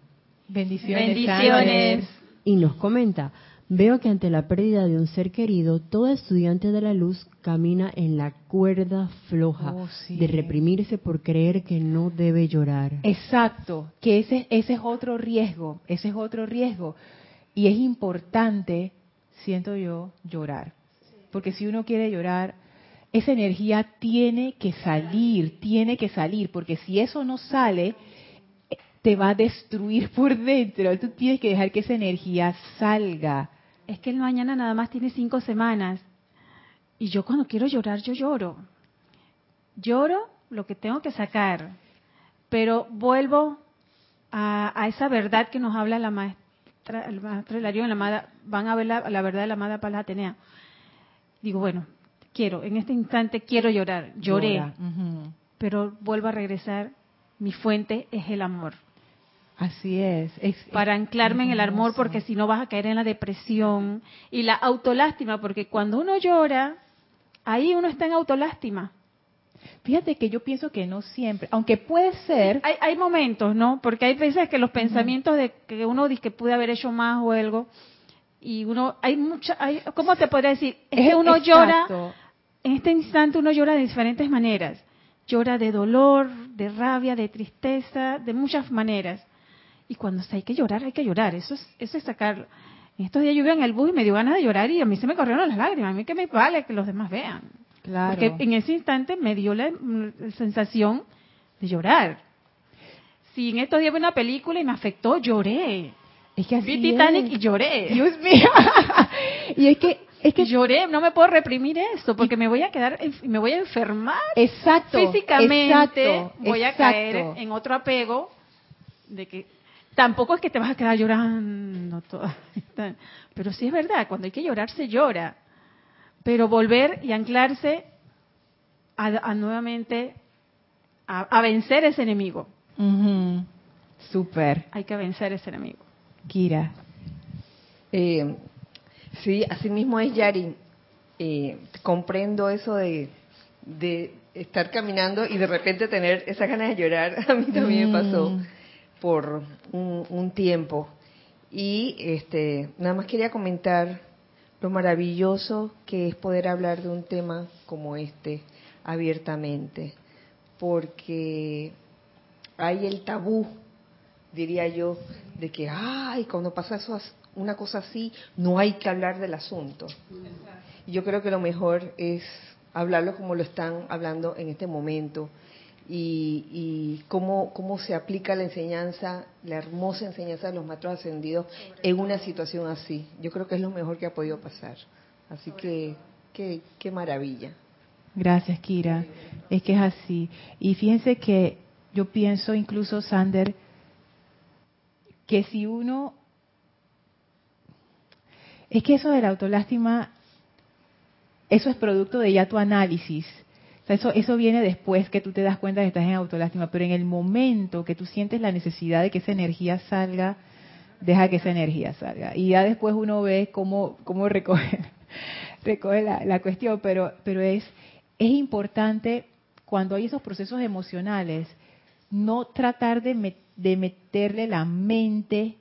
Bendiciones. Bendiciones. Y nos comenta, Veo que ante la pérdida de un ser querido, todo estudiante de la luz camina en la cuerda floja Oh, sí. de reprimirse por creer que no debe llorar. Exacto, que ese, ese es otro riesgo, ese es otro riesgo. Y es importante, siento yo, llorar. Porque si uno quiere llorar, esa energía tiene que salir, tiene que salir, porque si eso no sale, te va a destruir por dentro. Tú tienes que dejar que esa energía salga. Es que el mañana nada más tiene cinco semanas. Y yo cuando quiero llorar, yo lloro. Lloro lo que tengo que sacar. Pero vuelvo a, a esa verdad que nos habla la maestra, el maestro la amada, van a ver la, verdad de la amada Palas Atenea. Digo, bueno, quiero, en este instante quiero llorar. Lloré. Llora. Pero vuelvo a regresar. Mi fuente es el amor. Así es. es- para es anclarme en el amor porque si no vas a caer en la depresión y la autolástima porque cuando uno llora ahí uno está en autolástima Fíjate que yo pienso que no siempre, aunque puede ser, hay, hay momentos no porque hay veces que los pensamientos de que uno dice que pude haber hecho más o algo y uno hay mucha hay cómo te podría decir es que uno llora en este instante uno llora de diferentes maneras. Llora de dolor de rabia de tristeza de muchas maneras. Y cuando hay que llorar hay que llorar. Eso es eso es sacarlo. En estos días yo iba en el bus y me dio ganas de llorar y a mí se me corrieron las lágrimas. A mí que me vale que los demás vean. Claro. porque en ese instante me dio la, la sensación de llorar. Si en estos días vi una película y me afectó lloré es que así vi Titanic es. y lloré Dios mío. y es que es que lloré no me puedo reprimir eso porque me voy a quedar me voy a enfermar exacto, físicamente exacto, voy a caer en otro apego de que tampoco es que te vas a quedar llorando toda pero sí es verdad cuando hay que llorar se llora pero volver y anclarse a, a nuevamente a, a vencer ese enemigo Ujú. Súper. hay que vencer ese enemigo Kira. Eh, sí, así mismo es Yari. Eh, comprendo eso de, de estar caminando y de repente tener esa ganas de llorar. A mí también me pasó Mm. por un, un tiempo. Y este, nada más quería comentar lo maravilloso que es poder hablar de un tema como este abiertamente, porque hay el tabú, diría yo, de que, ay, cuando pasa eso, una cosa así, no hay que hablar del asunto. Y yo creo que lo mejor es hablarlo como lo están hablando en este momento y, y cómo, cómo se aplica la enseñanza, la hermosa enseñanza de los maestros ascendidos en una situación así. Yo creo que es lo mejor que ha podido pasar. Así que, qué, qué maravilla. Gracias, Kira. Es que es así. Y fíjense que yo pienso incluso, Sander, que si uno... Es que eso de la autolástima, eso es producto de ya tu análisis. Eso, eso viene después que tú te das cuenta que estás en autolástima, pero en el momento que tú sientes la necesidad de que esa energía salga, deja que esa energía salga. Y ya después uno ve cómo, cómo recoge, recoge la, la cuestión, pero, pero es, es importante cuando hay esos procesos emocionales, no tratar de, met- de meterle la mente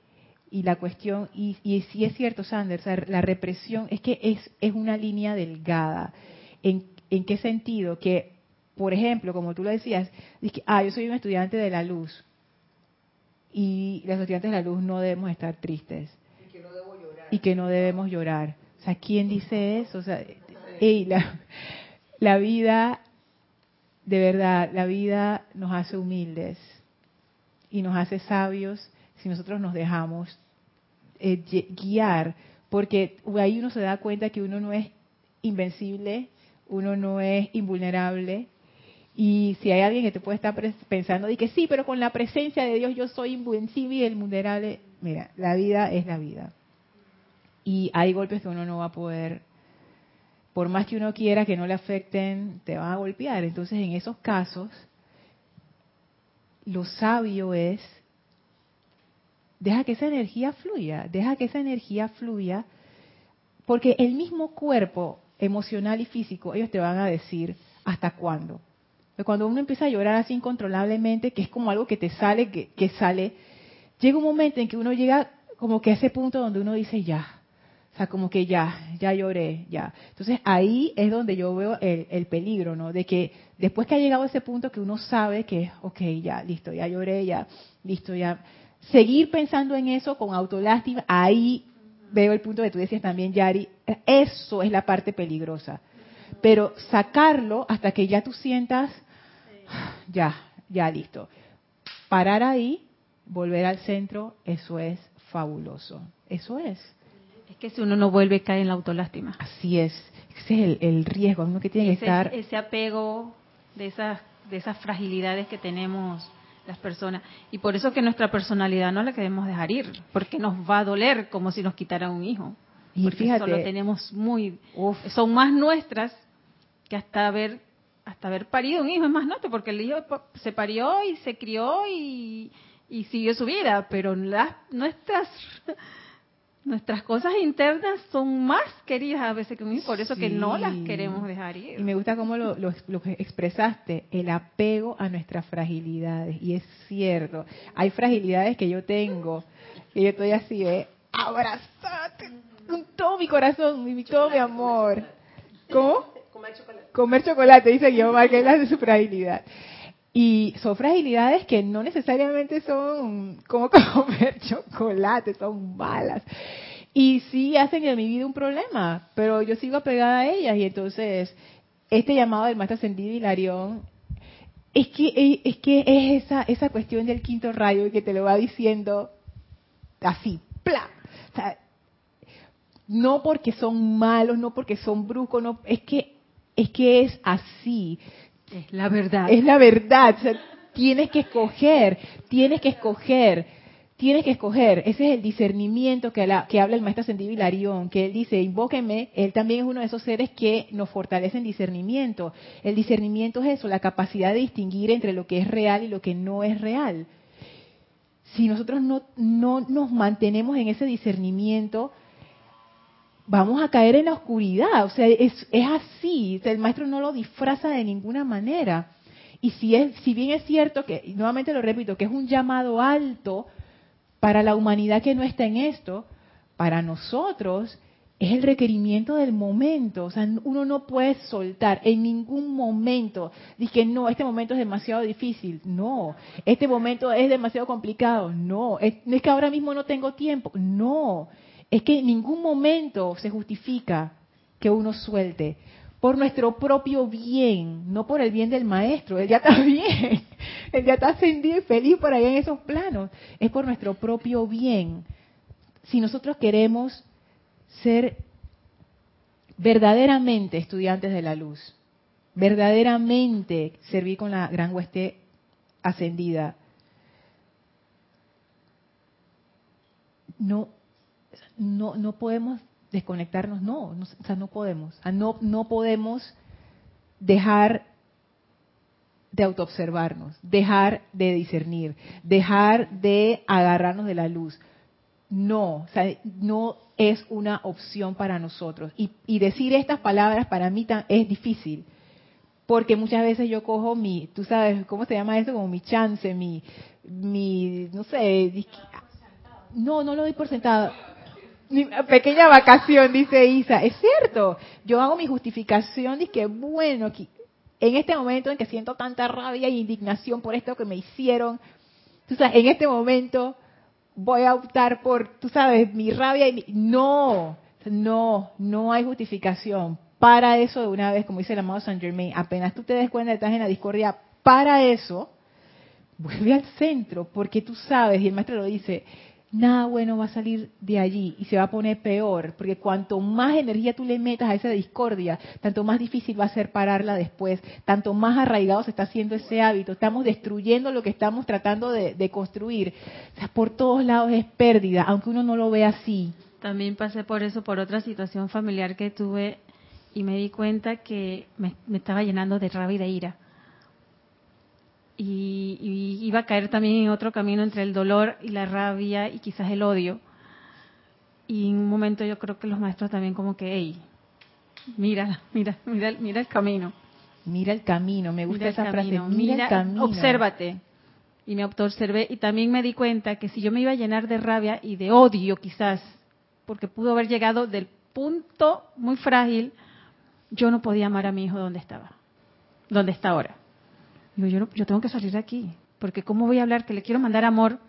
y la cuestión, y, y sí es cierto, Sanders, la represión es que es, es una línea delgada. ¿En, ¿En qué sentido? Que por ejemplo, como tú lo decías, que, ah, yo soy un estudiante de la luz. Y los estudiantes de la luz no debemos estar tristes. Y que no debo llorar. Y que no debemos llorar. O sea, ¿quién dice eso? O sea, la, la vida, de verdad, la vida nos hace humildes y nos hace sabios si nosotros nos dejamos eh, guiar, porque ahí uno se da cuenta que uno no es invencible, uno no es invulnerable, y si hay alguien que te puede estar pensando de que sí, pero con la presencia de Dios yo soy invencible y invulnerable, mira, la vida es la vida. Y hay golpes que uno no va a poder, por más que uno quiera que no le afecten, te van a golpear. Entonces, en esos casos, lo sabio es, deja que esa energía fluya, deja que esa energía fluya, porque el mismo cuerpo emocional y físico, ellos te van a decir hasta cuándo. Cuando uno empieza a llorar así incontrolablemente, que es como algo que te sale, que, sale, llega un momento en que uno llega como que a ese punto donde uno dice ya, sea, como que ya, ya lloré, ya. Entonces ahí es donde yo veo el, peligro, ¿no? De que después que ha llegado ese punto que uno sabe que, ok, ya, listo, ya lloré, ya, listo, ya. Seguir pensando en eso con autolástima, ahí veo el punto que tú decías también, Yari, eso es la parte peligrosa. Pero sacarlo hasta que ya tú sientas ya, ya listo. Parar ahí, volver al centro, eso es fabuloso. Eso es. Es que si uno no vuelve, cae en la autolástima. Así es. Ese es el, riesgo, uno que tiene que estar. Ese apego de esas, de esas fragilidades que tenemos las personas. Y por eso que nuestra personalidad no la queremos dejar ir, porque nos va a doler como si nos quitaran un hijo. Y porque fíjate, eso lo tenemos muy. son más nuestras que hasta ver hasta haber parido un hijo es más noto, porque el hijo se parió y se crió y, siguió su vida, pero las, nuestras nuestras cosas internas son más queridas a veces que un por eso que no las queremos dejar ir. Y me gusta cómo lo, lo, expresaste, el apego a nuestras fragilidades, y es cierto, hay fragilidades que yo tengo, que yo estoy así, ¿eh? abrazate con todo mi corazón, y todo mi amor. ¿Cómo? Comer chocolate. Comer chocolate, dice Guiomar, que es la de su fragilidad. Y son fragilidades que no necesariamente son como comer chocolate, son malas. Y sí hacen de mi vida un problema, pero yo sigo apegada a ellas y entonces este llamado del maestro ascendido Hilarión es que es que es esa esa cuestión del quinto rayo que te lo va diciendo así, ¡pla! no porque son malos, no porque son bruscos, no, es que es que es así. Es la verdad. Es la verdad. tienes que escoger, tienes que escoger, tienes que escoger. Ese es el discernimiento que, que habla el maestro ascendido Hilarión, que él dice, invóquenme, él también es uno de esos seres que nos fortalecen discernimiento. El discernimiento es eso, la capacidad de distinguir entre lo que es real y lo que no es real. Si nosotros no, no nos mantenemos en ese discernimiento, vamos a caer en la oscuridad. O sea, es, es así. el maestro no lo disfraza de ninguna manera. Y si, es, si bien es cierto que, nuevamente lo repito, que es un llamado alto para la humanidad que no está en esto, para nosotros es el requerimiento del momento. O sea, uno no puede soltar en ningún momento. Dice no, este momento es demasiado difícil. No, este momento es demasiado complicado. No, es, es que ahora mismo no tengo tiempo. No, es que en ningún momento se justifica que uno suelte por nuestro propio bien, no por el bien del maestro. Él ya está bien, él ya está ascendido y feliz por allá en esos planos. Es por nuestro propio bien. Si nosotros queremos ser verdaderamente estudiantes de la luz, verdaderamente servir con la gran hueste ascendida, no no, no podemos desconectarnos, no, no, o sea, no podemos, no, no podemos dejar de autoobservarnos, dejar de discernir, dejar de agarrarnos de la luz. No, o sea, no es una opción para nosotros. Y, y decir estas palabras para mí es difícil, porque muchas veces yo cojo mi, tú sabes, ¿cómo se llama eso? Como mi chance, mi, mi, no sé, no, no lo doy por sentado pequeña vacación, dice Isa. Es cierto, yo hago mi justificación que bueno, en este momento en que siento tanta rabia e indignación por esto que me hicieron, tú sabes, en este momento voy a optar por, tú sabes, mi rabia y mi... No, no, no hay justificación. Para eso de una vez, como dice el amado Saint Germain, apenas tú te des cuenta que estás en la discordia, para eso, vuelve al centro, porque tú sabes, y el maestro lo dice, nada bueno va a salir de allí y se va a poner peor, porque cuanto más energía tú le metas a esa discordia, tanto más difícil va a ser pararla después, tanto más arraigado se está haciendo ese hábito, estamos destruyendo lo que estamos tratando de, construir. O sea, por todos lados es pérdida, aunque uno no lo vea así. También pasé por eso, por otra situación familiar que tuve y me di cuenta que me, estaba llenando de rabia y de ira. Y, iba a caer también en otro camino entre el dolor y la rabia y quizás el odio. Y en un momento yo creo que los maestros también como que, hey, mira, mira, mira, mira el camino. Mira el camino, me gusta esa frase, mira, el camino. Obsérvate. Y me observé y también me di cuenta que si yo me iba a llenar de rabia y de odio quizás, porque pudo haber llegado del punto muy frágil yo no podía amar a mi hijo donde estaba, donde está ahora. Digo, yo, yo tengo que salir de aquí, porque ¿cómo voy a hablar que le quiero mandar amor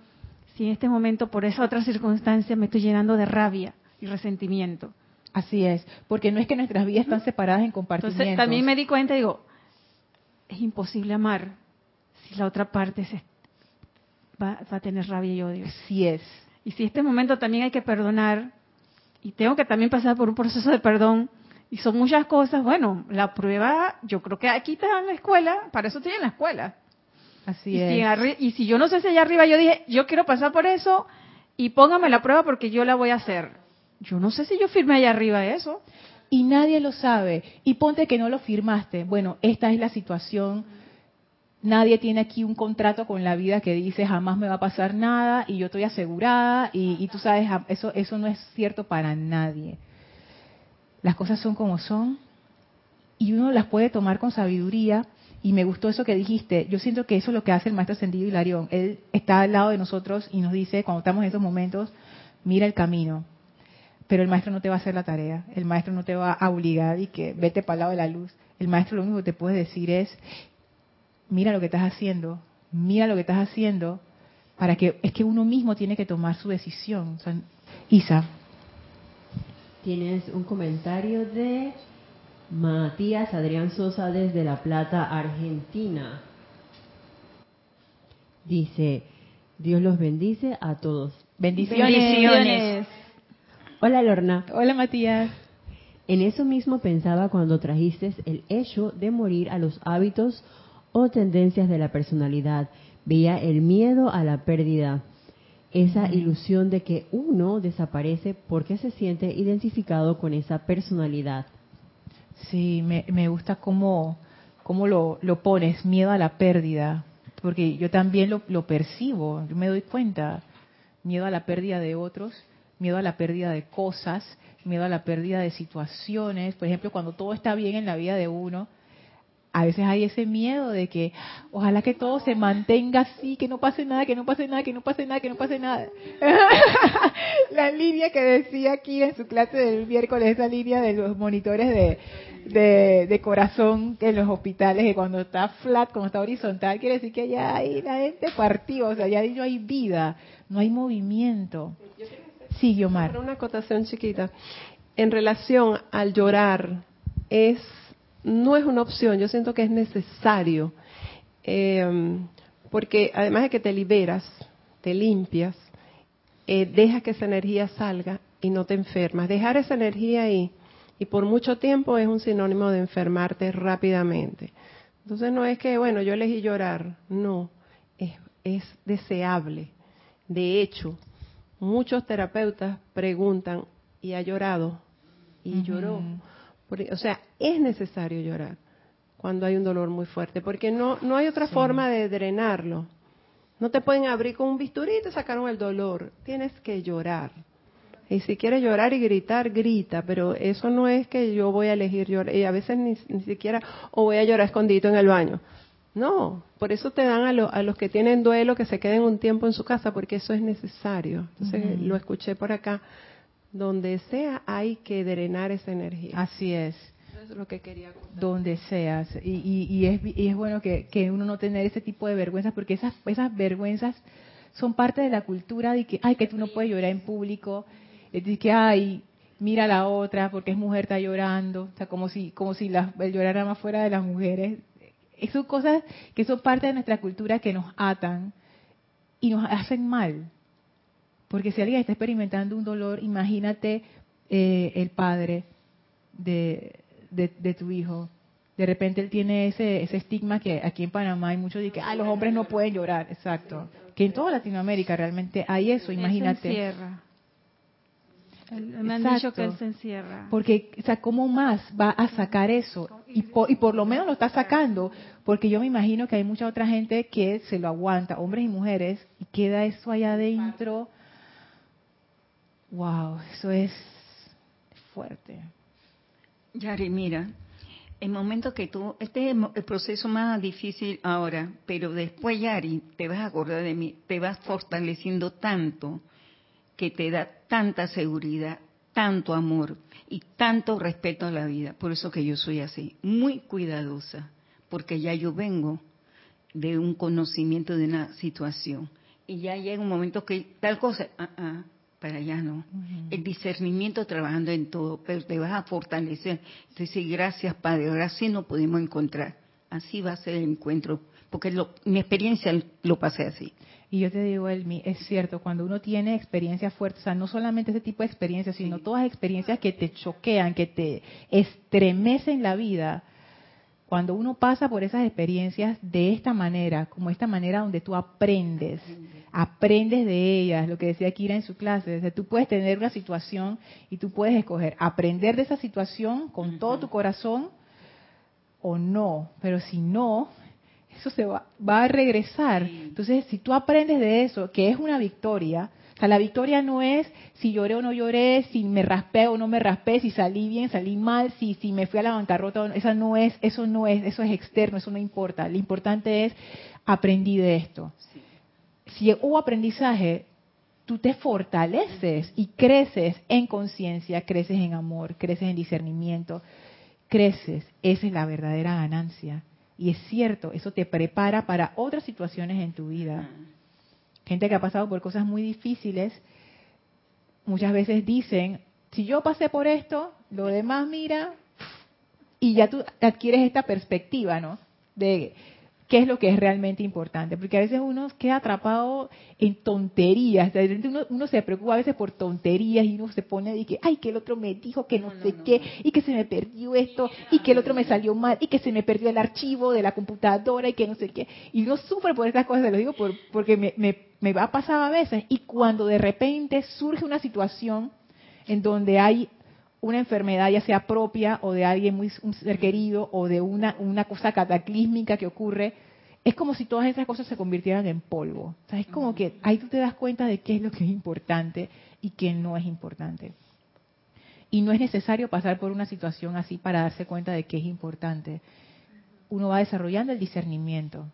si en este momento, por esa otra circunstancia, me estoy llenando de rabia y resentimiento? Así es, porque no es que nuestras vidas están separadas en compartimientos. Entonces, también me di cuenta y digo, es imposible amar si la otra parte se va, va, a tener rabia y odio. Así es. Y si este momento también hay que perdonar, y tengo que también pasar por un proceso de perdón, y son muchas cosas. Bueno, la prueba, yo creo que aquí está en la escuela, para eso estoy en la escuela. Así y es. Si y si yo no sé si allá arriba yo dije, yo quiero pasar por eso y póngame la prueba porque yo la voy a hacer. Yo no sé si yo firmé allá arriba eso. Y nadie lo sabe. Y ponte que no lo firmaste. Bueno, esta es la situación. Nadie tiene aquí un contrato con la vida que dice jamás me va a pasar nada y yo estoy asegurada y, y tú sabes, eso, eso no es cierto para nadie las cosas son como son y uno las puede tomar con sabiduría. Y me gustó eso que dijiste. Yo siento que eso es lo que hace el maestro Ascendido Hilarión. Él está al lado de nosotros y nos dice, cuando estamos en esos momentos, mira el camino. Pero el maestro no te va a hacer la tarea. El maestro no te va a obligar y que vete para el lado de la luz. El maestro lo único que te puede decir es, mira lo que estás haciendo, mira lo que estás haciendo, para que es que uno mismo tiene que tomar su decisión. Isa. Tienes un comentario de Matías Adrián Sosa desde La Plata, Argentina. Dice, Dios los bendice a todos. Bendiciones. Hola Lorna. Hola Matías. En eso mismo pensaba cuando trajiste el hecho de morir a los hábitos o tendencias de la personalidad. Veía el miedo a la pérdida, esa ilusión de que uno desaparece porque se siente identificado con esa personalidad. Sí, me, me gusta cómo, cómo lo, lo, pones, miedo a la pérdida, porque yo también lo, lo percibo, yo me doy cuenta, miedo a la pérdida de otros, miedo a la pérdida de cosas, miedo a la pérdida de situaciones, por ejemplo, cuando todo está bien en la vida de uno, a veces hay ese miedo de que ojalá que todo se mantenga así, que no pase nada, que no pase nada, que no pase nada, que no pase nada. la línea que decía aquí en su clase del miércoles, esa línea de los monitores de, de, corazón en los hospitales, que cuando está flat, cuando está horizontal, quiere decir que ya hay la gente partido, o sea, ya no hay vida, no hay movimiento. Sí, Guiomar. Una acotación chiquita. En relación al llorar, es no es una opción, yo siento que es necesario, em, porque además de que te liberas, te limpias, eh, dejas que esa energía salga y no te enfermas. Dejar esa energía ahí y por mucho tiempo es un sinónimo de enfermarte rápidamente. Entonces no es que, bueno, yo elegí llorar, no, es, es deseable. De hecho, muchos terapeutas preguntan, ¿y ha llorado? Y lloró o sea, es necesario llorar cuando hay un dolor muy fuerte, porque no, no hay otra forma de drenarlo. No te pueden abrir con un bisturí y te sacaron el dolor. Tienes que llorar. Y si quieres llorar y gritar, grita, pero eso no es que yo voy a elegir llorar. Y a veces ni, siquiera, o voy a llorar escondido en el baño. No, por eso te dan a, a, los que tienen duelo que se queden un tiempo en su casa, porque eso es necesario. Entonces lo escuché por acá donde sea hay que drenar esa energía. Así es. es lo que quería contar. donde seas. Y, y, y es, y es bueno que, que uno no tener ese tipo de vergüenzas, porque esas, esas vergüenzas son parte de la cultura de que, ay, que tú no puedes llorar en público, de que, ay, mira a la otra porque es mujer, está llorando, o sea, como si, como si la, el llorar era más fuera de las mujeres. Esas son cosas que son parte de nuestra cultura que nos atan y nos hacen mal. Porque si alguien está experimentando un dolor, imagínate eh, el padre de, de, de tu hijo. De repente él tiene ese, ese estigma que aquí en Panamá hay muchos de que ah, los hombres no pueden llorar, exacto. Que en toda Latinoamérica realmente hay eso, imagínate. Él se encierra. Me han Exacto. dicho que él se encierra. Porque, o sea, ¿cómo más va a sacar eso? Y por, y por lo menos lo está sacando, porque yo me imagino que hay mucha otra gente que se lo aguanta, hombres y mujeres, y queda eso allá adentro. Wow, eso es fuerte. Yari, mira, el momento que tú, este es el proceso más difícil ahora, pero después, Yari, te vas a acordar de mí, te vas fortaleciendo tanto que te da tanta seguridad, tanto amor y tanto respeto a la vida. Por eso que yo soy así, muy cuidadosa, porque ya yo vengo de un conocimiento de una situación y ya llega un momento que tal cosa, ah, para allá no. El discernimiento trabajando en todo, pero te vas a fortalecer. Entonces, gracias Padre, ahora sí nos podemos encontrar. Así va a ser el encuentro, porque lo- mi experiencia lo pasé así. Y yo te digo, Elmi, es cierto, cuando uno tiene experiencias fuertes, o sea, no solamente ese tipo de experiencias, sino todas experiencias que te choquean, que te estremecen la vida, cuando uno pasa por esas experiencias de esta manera, como esta manera donde tú aprendes, aprendes de ellas, lo que decía Kira en su clase, o sea, tú puedes tener una situación y tú puedes escoger aprender de esa situación con todo tu corazón o no, pero si no, eso se va, va a regresar. Entonces, si tú aprendes de eso, que es una victoria, o sea, la victoria no es si lloré o no lloré, si me raspé o no me raspé, si salí bien, salí mal, si, si me fui a la bancarrota, o no, esa no es, eso no es, eso es externo, eso no importa. Lo importante es aprendí de esto. Si hubo aprendizaje, tú te fortaleces y creces en conciencia, creces en amor, creces en discernimiento, creces. Esa es la verdadera ganancia. Y es cierto, eso te prepara para otras situaciones en tu vida. Gente que ha pasado por cosas muy difíciles, muchas veces dicen, si yo pasé por esto, lo demás mira, y ya tú adquieres esta perspectiva, ¿no? De qué es lo que es realmente importante, porque a veces uno queda atrapado en tonterías, de repente uno, uno se preocupa a veces por tonterías y uno se pone de que, ay, que el otro me dijo que no, sé qué, y que se me perdió esto, y que el otro me salió mal, y que se me perdió el archivo de la computadora, y que no sé qué, y uno sufre por estas cosas, se lo digo por, porque me, me, me ha pasado a veces, y cuando de repente surge una situación en donde hay una enfermedad, ya sea propia o de alguien muy un ser querido o de una, una cosa cataclísmica que ocurre, es como si todas esas cosas se convirtieran en polvo. O sea, es como que ahí tú te das cuenta de qué es lo que es importante y qué no es importante. Y no es necesario pasar por una situación así para darse cuenta de qué es importante. Uno va desarrollando el discernimiento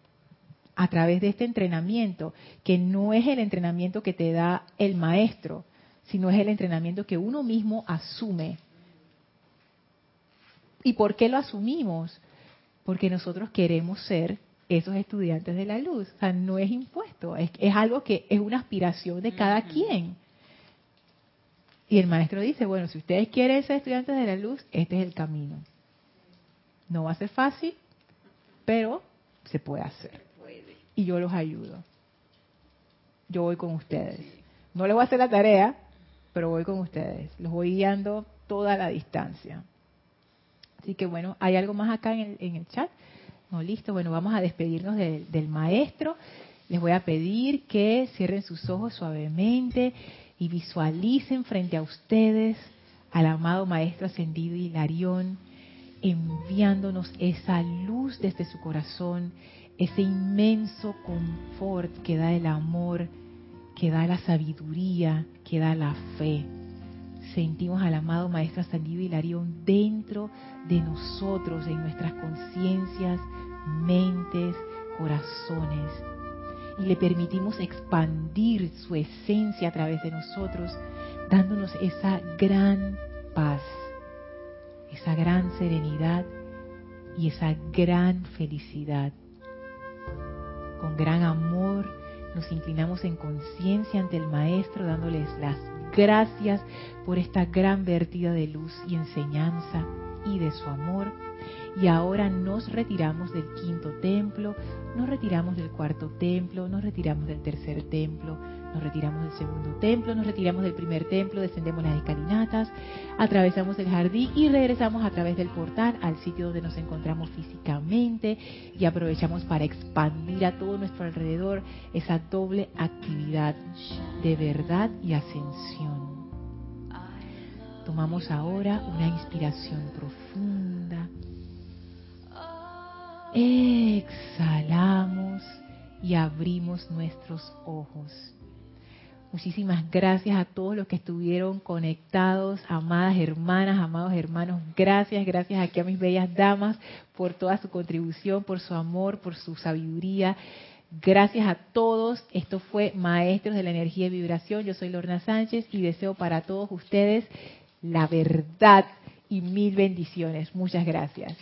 a través de este entrenamiento, que no es el entrenamiento que te da el maestro, sino es el entrenamiento que uno mismo asume. ¿Y por qué lo asumimos? Porque nosotros queremos ser esos estudiantes de la luz. O sea, no es impuesto, es, es algo que es una aspiración de cada quien. Y el maestro dice, bueno, si ustedes quieren ser estudiantes de la luz, este es el camino. No va a ser fácil, pero se puede hacer. Y yo los ayudo. Yo voy con ustedes. No les voy a hacer la tarea, pero voy con ustedes. Los voy guiando toda la distancia. Así que bueno, ¿hay algo más acá en el, chat? No, listo. Bueno, vamos a despedirnos del maestro. Les voy a pedir que cierren sus ojos suavemente y visualicen frente a ustedes al amado maestro ascendido Hilarión enviándonos esa luz desde su corazón, ese inmenso confort que da el amor, que da la sabiduría, que da la fe. Sentimos al amado Maestro Ascendido Hilarión dentro de nosotros, en nuestras conciencias, mentes, corazones. Y le permitimos expandir su esencia a través de nosotros, dándonos esa gran paz, esa gran serenidad y esa gran felicidad. Con gran amor nos inclinamos en conciencia ante el Maestro dándoles las gracias por esta gran vertida de luz y enseñanza y de su amor. Y ahora nos retiramos del quinto templo, nos retiramos del cuarto templo, nos retiramos del tercer templo, nos retiramos del segundo templo, nos retiramos del primer templo, descendemos las escalinatas, atravesamos el jardín y regresamos a través del portal al sitio donde nos encontramos físicamente y aprovechamos para expandir a todo nuestro alrededor esa doble actividad de verdad y ascensión. Tomamos ahora una inspiración profunda. Exhalamos y abrimos nuestros ojos. Muchísimas gracias a todos los que estuvieron conectados, amadas hermanas, amados hermanos. Gracias, gracias aquí a mis bellas damas por toda su contribución, por su amor, por su sabiduría. Gracias a todos. Esto fue Maestros de la Energía y Vibración. Yo soy Lorna Sánchez y deseo para todos ustedes la verdad y mil bendiciones. Muchas gracias.